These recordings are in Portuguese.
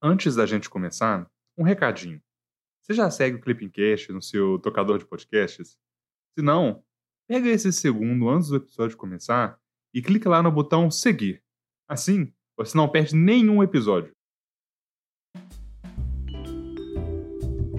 Antes da gente começar, um recadinho. Você já segue o Clippingcast no seu tocador de podcasts? Se não, pega esse segundo antes do episódio começar e clica lá no botão seguir. Assim, você não perde nenhum episódio.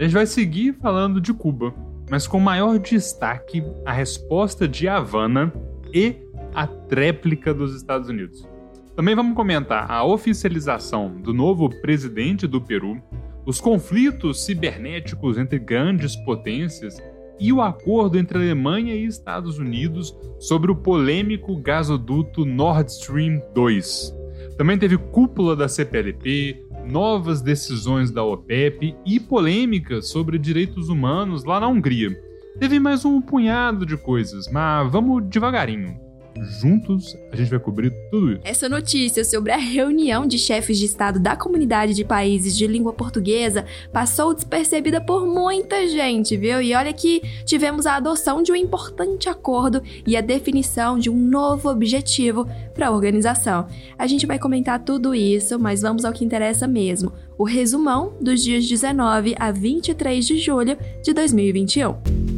a gente vai seguir falando de Cuba, mas com maior destaque a resposta de Havana e a tréplica dos Estados Unidos. Também vamos comentar a oficialização do novo presidente do Peru, os conflitos cibernéticos entre grandes potências e o acordo entre Alemanha e Estados Unidos sobre o polêmico gasoduto Nord Stream 2. Também teve cúpula da CPLP, novas decisões da OPEP e polêmicas sobre direitos humanos lá na Hungria. Teve mais um punhado de coisas, mas vamos devagarinho. Juntos, a gente vai cobrir tudo isso. Essa notícia sobre a reunião de chefes de Estado da comunidade de países de língua portuguesa passou despercebida por muita gente, viu? E olha que tivemos a adoção de um importante acordo e a definição de um novo objetivo para a organização. A gente vai comentar tudo isso, mas vamos ao que interessa mesmo: o resumão dos dias 19 a 23 de julho de 2021.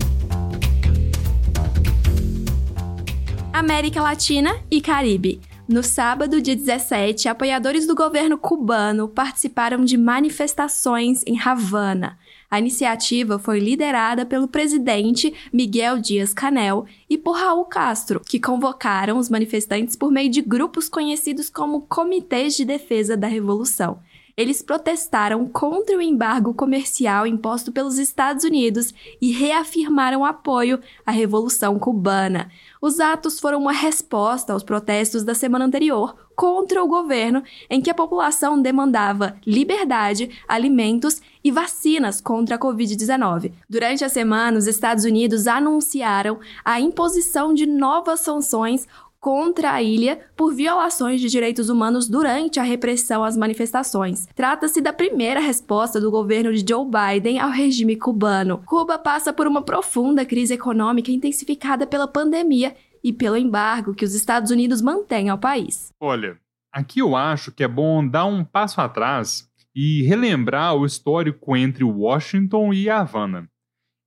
América Latina e Caribe. No sábado, dia 17, apoiadores do governo cubano participaram de manifestações em Havana. A iniciativa foi liderada pelo presidente Miguel Dias-Canel e por Raul Castro, que convocaram os manifestantes por meio de grupos conhecidos como Comitês de Defesa da Revolução. Eles protestaram contra o embargo comercial imposto pelos Estados Unidos e reafirmaram apoio à Revolução Cubana. Os atos foram uma resposta aos protestos da semana anterior contra o governo, em que a população demandava liberdade, alimentos e vacinas contra a Covid-19. Durante a semana, os Estados Unidos anunciaram a imposição de novas sanções contra a ilha por violações de direitos humanos durante a repressão às manifestações. Trata-se da primeira resposta do governo de Joe Biden ao regime cubano. Cuba passa por uma profunda crise econômica intensificada pela pandemia e pelo embargo que os Estados Unidos mantêm ao país. Olha, aqui eu acho que é bom dar um passo atrás e relembrar o histórico entre Washington e Havana.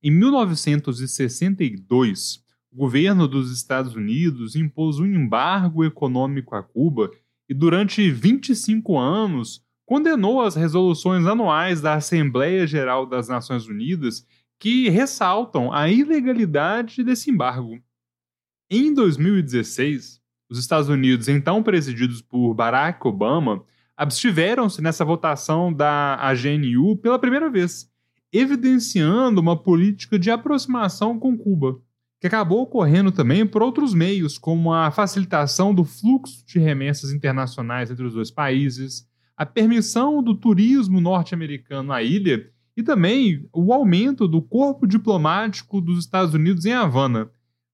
Em 1962, o governo dos Estados Unidos impôs um embargo econômico a Cuba e, durante 25 anos, condenou as resoluções anuais da Assembleia Geral das Nações Unidas que ressaltam a ilegalidade desse embargo. Em 2016, os Estados Unidos, então presididos por Barack Obama, abstiveram-se nessa votação da AGNU pela primeira vez, evidenciando uma política de aproximação com Cuba que acabou ocorrendo também por outros meios, como a facilitação do fluxo de remessas internacionais entre os dois países, a permissão do turismo norte-americano à ilha e também o aumento do corpo diplomático dos Estados Unidos em Havana.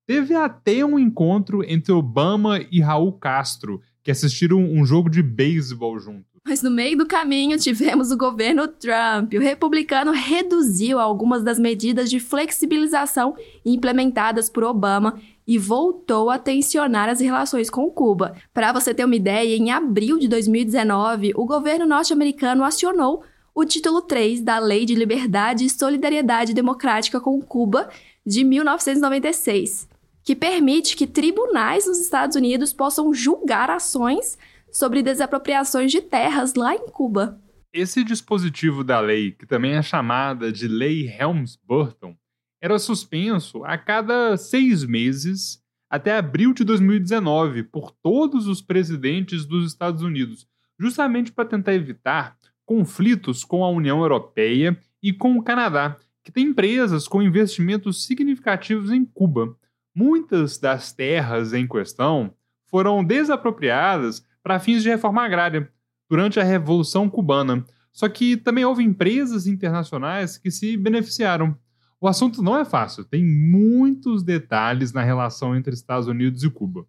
Teve até um encontro entre Obama e Raul Castro, que assistiram um jogo de beisebol juntos. Mas no meio do caminho tivemos o governo Trump. O republicano reduziu algumas das medidas de flexibilização implementadas por Obama e voltou a tensionar as relações com Cuba. Para você ter uma ideia, em abril de 2019, o governo norte-americano acionou o título 3 da Lei de Liberdade e Solidariedade Democrática com Cuba de 1996, que permite que tribunais nos Estados Unidos possam julgar ações sobre desapropriações de terras lá em Cuba. Esse dispositivo da lei, que também é chamada de Lei Helms-Burton, era suspenso a cada seis meses até abril de 2019 por todos os presidentes dos Estados Unidos, justamente para tentar evitar conflitos com a União Europeia e com o Canadá, que tem empresas com investimentos significativos em Cuba. Muitas das terras em questão foram desapropriadas para fins de reforma agrária durante a Revolução Cubana. Só que também houve empresas internacionais que se beneficiaram. O assunto não é fácil, tem muitos detalhes na relação entre Estados Unidos e Cuba.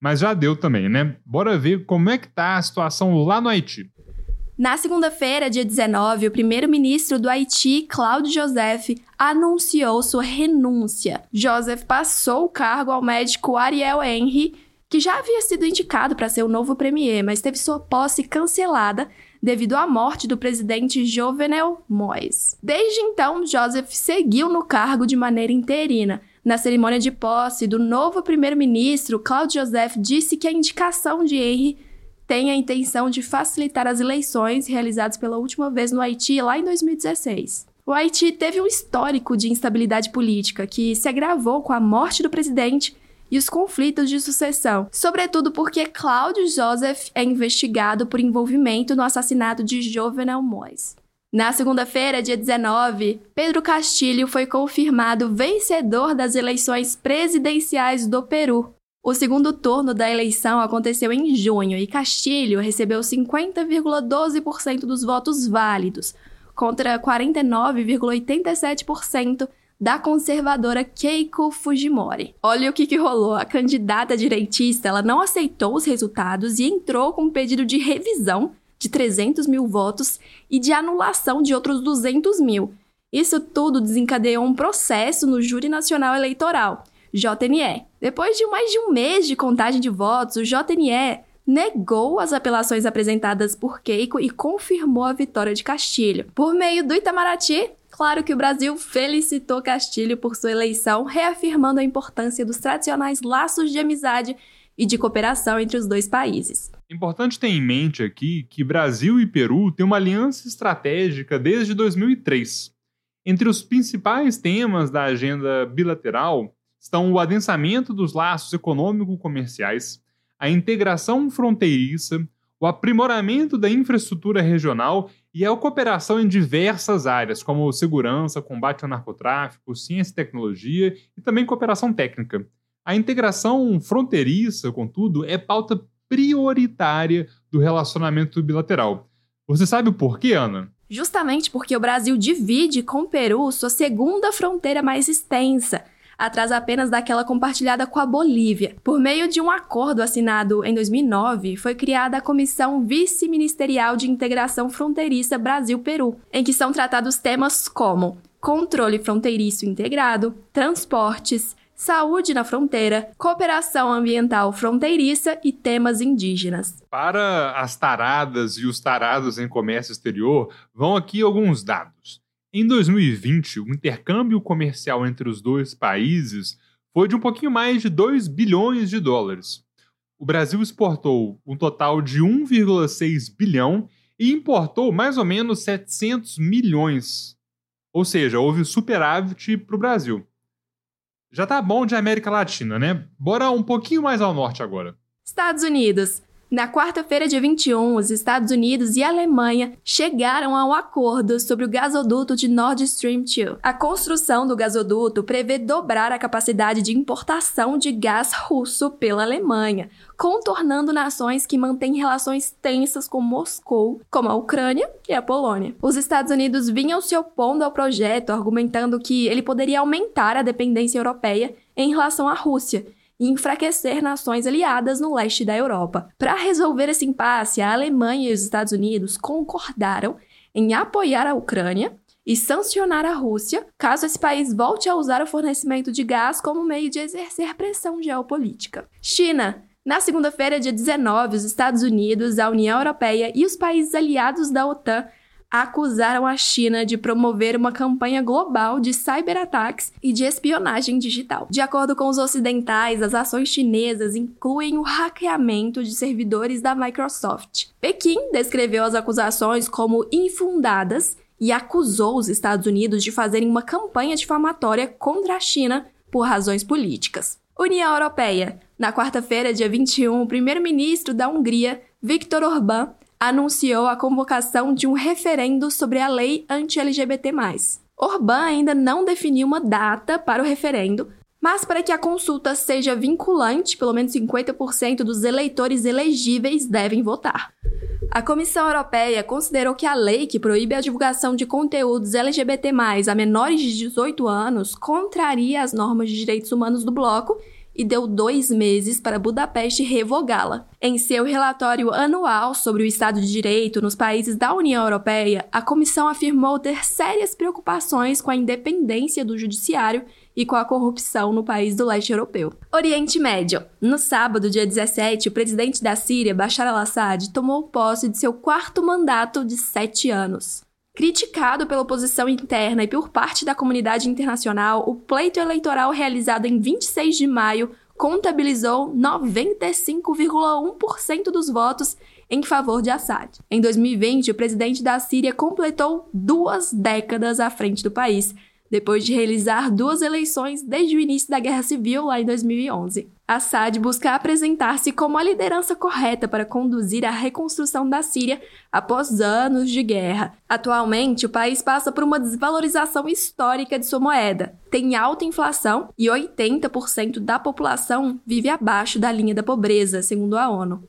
Mas já deu também, né? Bora ver como é que tá a situação lá no Haiti. Na segunda-feira, dia 19, o primeiro-ministro do Haiti, Claude Joseph, anunciou sua renúncia. Joseph passou o cargo ao médico Ariel Henry, que já havia sido indicado para ser o novo premier, mas teve sua posse cancelada devido à morte do presidente Jovenel Moïse. Desde então, Joseph seguiu no cargo de maneira interina. Na cerimônia de posse do novo primeiro-ministro, Claude Joseph disse que a indicação de Henry tem a intenção de facilitar as eleições realizadas pela última vez no Haiti lá em 2016. O Haiti teve um histórico de instabilidade política que se agravou com a morte do presidente e os conflitos de sucessão, sobretudo porque Cláudio Joseph é investigado por envolvimento no assassinato de Jovenel Mois. Na segunda-feira, dia 19, Pedro Castilho foi confirmado vencedor das eleições presidenciais do Peru. O segundo turno da eleição aconteceu em junho e Castilho recebeu 50,12% dos votos válidos, contra 49,87% da conservadora Keiko Fujimori. Olha o que, que rolou. A candidata direitista ela não aceitou os resultados e entrou com um pedido de revisão de 300 mil votos e de anulação de outros 200 mil. Isso tudo desencadeou um processo no Júri Nacional Eleitoral, JNE. Depois de mais de um mês de contagem de votos, o JNE negou as apelações apresentadas por Keiko e confirmou a vitória de Castilho. Por meio do Itamaraty, Claro que o Brasil felicitou Castilho por sua eleição, reafirmando a importância dos tradicionais laços de amizade e de cooperação entre os dois países. Importante ter em mente aqui que Brasil e Peru têm uma aliança estratégica desde 2003. Entre os principais temas da agenda bilateral estão o adensamento dos laços econômico-comerciais, a integração fronteiriça, o aprimoramento da infraestrutura regional e a cooperação em diversas áreas, como segurança, combate ao narcotráfico, ciência e tecnologia e também cooperação técnica. A integração fronteiriça, contudo, é pauta prioritária do relacionamento bilateral. Você sabe o porquê, Ana? Justamente porque o Brasil divide com o Peru sua segunda fronteira mais extensa atrás apenas daquela compartilhada com a Bolívia. Por meio de um acordo assinado em 2009, foi criada a Comissão Vice-Ministerial de Integração Fronteiriça Brasil-Peru, em que são tratados temas como controle fronteiriço integrado, transportes, saúde na fronteira, cooperação ambiental fronteiriça e temas indígenas. Para as taradas e os tarados em comércio exterior, vão aqui alguns dados. Em 2020, o intercâmbio comercial entre os dois países foi de um pouquinho mais de 2 bilhões de dólares. O Brasil exportou um total de 1,6 bilhão e importou mais ou menos 700 milhões. Ou seja, houve superávit para o Brasil. Já tá bom de América Latina, né? Bora um pouquinho mais ao norte agora. Estados Unidos. Na quarta-feira, dia 21, os Estados Unidos e a Alemanha chegaram a um acordo sobre o gasoduto de Nord Stream 2. A construção do gasoduto prevê dobrar a capacidade de importação de gás russo pela Alemanha, contornando nações que mantêm relações tensas com Moscou, como a Ucrânia e a Polônia. Os Estados Unidos vinham se opondo ao projeto, argumentando que ele poderia aumentar a dependência europeia em relação à Rússia e enfraquecer nações aliadas no leste da Europa. Para resolver esse impasse, a Alemanha e os Estados Unidos concordaram em apoiar a Ucrânia e sancionar a Rússia caso esse país volte a usar o fornecimento de gás como meio de exercer pressão geopolítica. China. Na segunda-feira, dia 19, os Estados Unidos, a União Europeia e os países aliados da OTAN acusaram a China de promover uma campanha global de cyberataques e de espionagem digital. De acordo com os ocidentais, as ações chinesas incluem o hackeamento de servidores da Microsoft. Pequim descreveu as acusações como infundadas e acusou os Estados Unidos de fazerem uma campanha difamatória contra a China por razões políticas. União Europeia. Na quarta-feira, dia 21, o primeiro-ministro da Hungria, Viktor Orbán, anunciou a convocação de um referendo sobre a lei anti-LGBT. Orbán ainda não definiu uma data para o referendo, Mas para que a consulta seja vinculante, pelo menos 50% dos eleitores elegíveis devem votar. A Comissão Europeia considerou que a lei que proíbe a divulgação de conteúdos LGBT+, a menores de 18 anos, contraria as normas de direitos humanos do bloco e deu dois meses para Budapeste revogá-la. Em seu relatório anual sobre o Estado de Direito nos países da União Europeia, a comissão afirmou ter sérias preocupações com a independência do judiciário e com a corrupção no país do leste europeu. Oriente Médio. No sábado, dia 17, o presidente da Síria, Bashar al-Assad, tomou posse de seu quarto mandato de sete anos. Criticado pela oposição interna e por parte da comunidade internacional, o pleito eleitoral realizado em 26 de maio contabilizou 95,1% dos votos em favor de Assad. Em 2020, o presidente da Síria completou duas décadas à frente do país, depois de realizar duas eleições desde o início da Guerra Civil, lá em 2011. Assad busca apresentar-se como a liderança correta para conduzir a reconstrução da Síria após anos de guerra. Atualmente, o país passa por uma desvalorização histórica de sua moeda, tem alta inflação e 80% da população vive abaixo da linha da pobreza, segundo a ONU.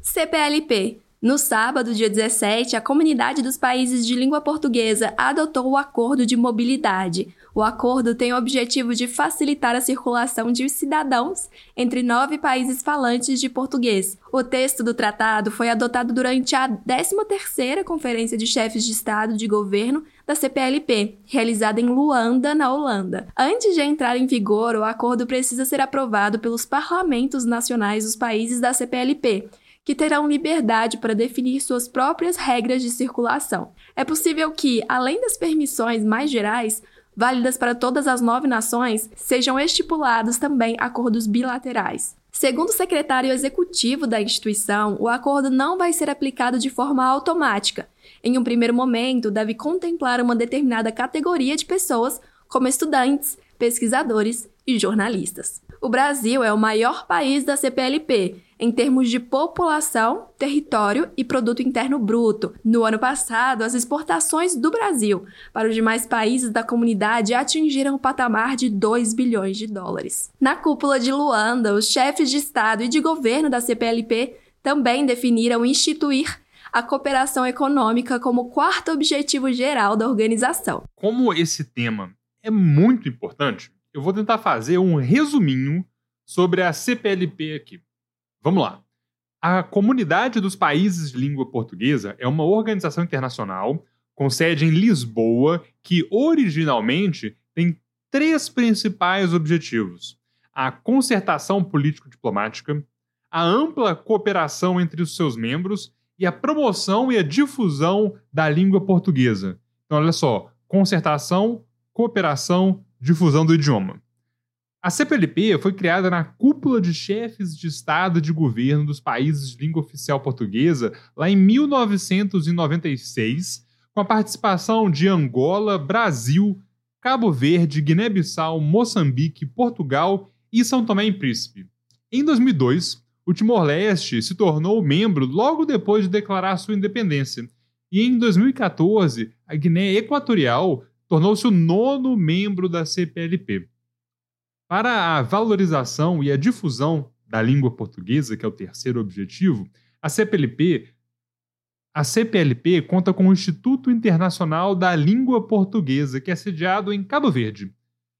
CPLP no sábado, dia 17, a Comunidade dos Países de Língua Portuguesa adotou o Acordo de Mobilidade. O acordo tem o objetivo de facilitar a circulação de cidadãos entre nove países falantes de português. O texto do tratado foi adotado durante a 13ª Conferência de Chefes de Estado de Governo da CPLP, realizada em Luanda, na Holanda. Antes de entrar em vigor, o acordo precisa ser aprovado pelos parlamentos nacionais dos países da CPLP que terão liberdade para definir suas próprias regras de circulação. É possível que, além das permissões mais gerais, válidas para todas as nove nações, sejam estipulados também acordos bilaterais. Segundo o secretário executivo da instituição, o acordo não vai ser aplicado de forma automática. Em um primeiro momento, deve contemplar uma determinada categoria de pessoas, como estudantes, pesquisadores e jornalistas. O Brasil é o maior país da CPLP em termos de população, território e produto interno bruto. No ano passado, as exportações do Brasil para os demais países da comunidade atingiram o patamar de 2 bilhões de dólares. Na cúpula de Luanda, os chefes de Estado e de governo da CPLP também definiram instituir a cooperação econômica como quarto objetivo geral da organização. Como esse tema é muito importante, eu vou tentar fazer um resuminho sobre a CPLP aqui. Vamos lá. A Comunidade dos Países de Língua Portuguesa é uma organização internacional com sede em Lisboa que originalmente tem três principais objetivos: a concertação político-diplomática, a ampla cooperação entre os seus membros e a promoção e a difusão da língua portuguesa. Então, olha só: concertação, cooperação, difusão do idioma. A CPLP foi criada na cúpula de chefes de Estado e de governo dos países de língua oficial portuguesa lá em 1996, com a participação de Angola, Brasil, Cabo Verde, Guiné-Bissau, Moçambique, Portugal e São Tomé e Príncipe. Em 2002, o Timor-Leste se tornou membro logo depois de declarar sua independência, e em 2014, a Guiné Equatorial tornou-se o nono membro da CPLP. Para a valorização e a difusão da língua portuguesa, que é o terceiro objetivo, a CPLP, a CPLP conta com o Instituto Internacional da Língua Portuguesa, que é sediado em Cabo Verde.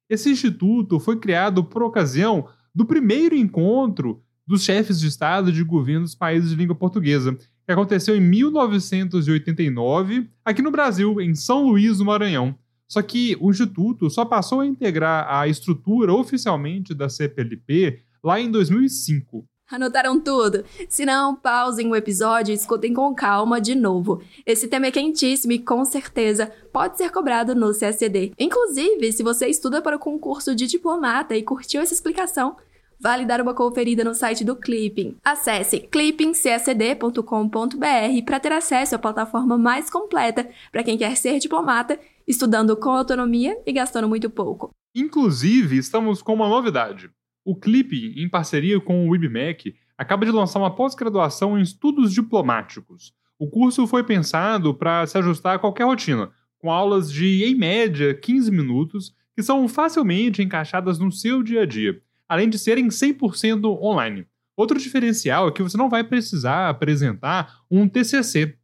Esse instituto foi criado por ocasião do primeiro encontro dos chefes de Estado e de governo dos países de língua portuguesa, que aconteceu em 1989, aqui no Brasil, em São Luís do Maranhão. Só que o Instituto só passou a integrar a estrutura oficialmente da CPLP lá em 2005. Anotaram tudo? Se não, pausem o episódio e escutem com calma de novo. Esse tema é quentíssimo e com certeza pode ser cobrado no CSD. Inclusive, se você estuda para o concurso de diplomata e curtiu essa explicação, vale dar uma conferida no site do Clipping. Acesse clippingcsd.com.br para ter acesso à plataforma mais completa para quem quer ser diplomata estudando com autonomia e gastando muito pouco. Inclusive, estamos com uma novidade. O Clip, em parceria com o IBMEC, acaba de lançar uma pós-graduação em estudos diplomáticos. O curso foi pensado para se ajustar a qualquer rotina, com aulas de, em média, 15 minutos, que são facilmente encaixadas no seu dia a dia, além de serem 100% online. Outro diferencial é que você não vai precisar apresentar um TCC.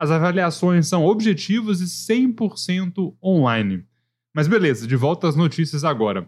As avaliações são objetivas e 100% online. Mas beleza, de volta às notícias agora.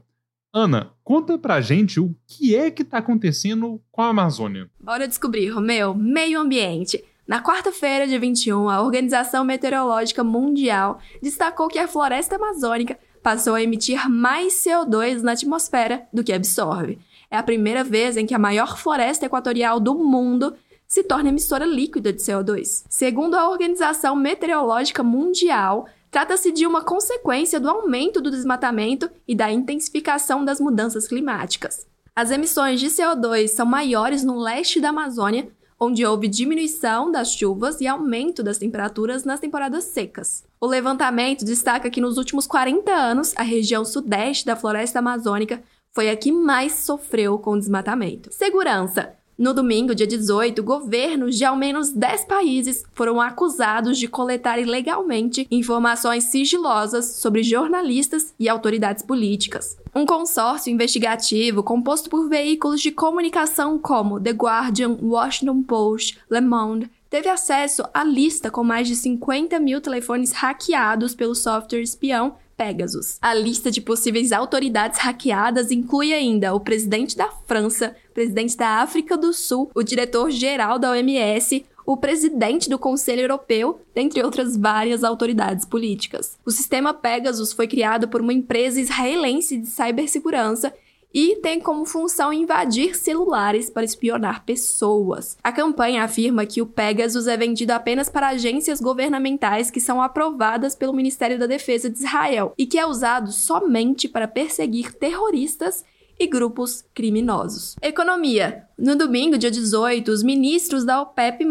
Ana, conta pra gente o que é que tá acontecendo com a Amazônia. Bora descobrir, Romeu. Meio ambiente. Na quarta-feira, dia 21, a Organização Meteorológica Mundial destacou que a floresta amazônica passou a emitir mais CO2 na atmosfera do que absorve. É a primeira vez em que a maior floresta equatorial do mundo se torna emissora líquida de CO2. Segundo a Organização Meteorológica Mundial, trata-se de uma consequência do aumento do desmatamento e da intensificação das mudanças climáticas. As emissões de CO2 são maiores no leste da Amazônia, onde houve diminuição das chuvas e aumento das temperaturas nas temporadas secas. O levantamento destaca que nos últimos 40 anos, a região sudeste da floresta amazônica foi a que mais sofreu com o desmatamento. Segurança. No domingo, dia 18, governos de ao menos 10 países foram acusados de coletar ilegalmente informações sigilosas sobre jornalistas e autoridades políticas. Um consórcio investigativo composto por veículos de comunicação como The Guardian, Washington Post, Le Monde, teve acesso à lista com mais de 50 mil telefones hackeados pelo software espião Pegasus. A lista de possíveis autoridades hackeadas inclui ainda o presidente da França, presidente da África do Sul, o diretor-geral da OMS, o presidente do Conselho Europeu, dentre outras várias autoridades políticas. O sistema Pegasus foi criado por uma empresa israelense de cibersegurança e tem como função invadir celulares para espionar pessoas. A campanha afirma que o Pegasus é vendido apenas para agências governamentais que são aprovadas pelo Ministério da Defesa de Israel e que é usado somente para perseguir terroristas e grupos criminosos. Economia. No domingo, dia 18, os ministros da OPEP+,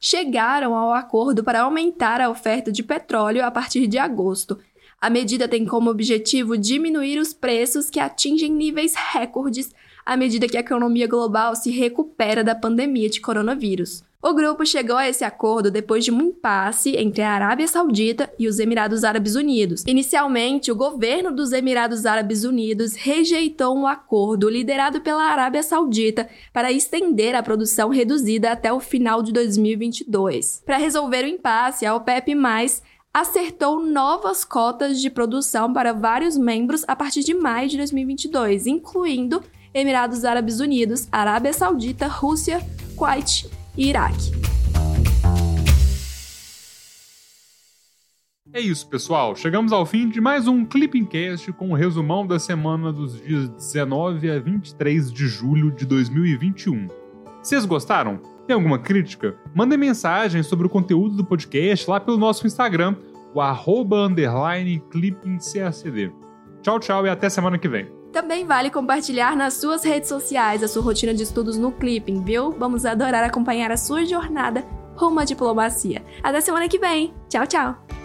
chegaram ao acordo para aumentar a oferta de petróleo a partir de agosto, a medida tem como objetivo diminuir os preços que atingem níveis recordes à medida que a economia global se recupera da pandemia de coronavírus. O grupo chegou a esse acordo depois de um impasse entre a Arábia Saudita e os Emirados Árabes Unidos. Inicialmente, o governo dos Emirados Árabes Unidos rejeitou um acordo liderado pela Arábia Saudita para estender a produção reduzida até o final de 2022. Para resolver o impasse, a OPEP+ acertou novas cotas de produção para vários membros a partir de maio de 2022, incluindo Emirados Árabes Unidos, Arábia Saudita, Rússia, Kuwait e Iraque. É isso, pessoal. Chegamos ao fim de mais um Clipping Cast com o um resumão da semana dos dias 19 a 23 de julho de 2021. Vocês gostaram? Tem alguma crítica? Mande mensagem sobre o conteúdo do podcast lá pelo nosso Instagram, o arroba underline clippingcacd. Tchau, tchau e até semana que vem. Também vale compartilhar nas suas redes sociais a sua rotina de estudos no Clipping, viu? Vamos adorar acompanhar a sua jornada rumo à diplomacia. Até semana que vem. Tchau, tchau!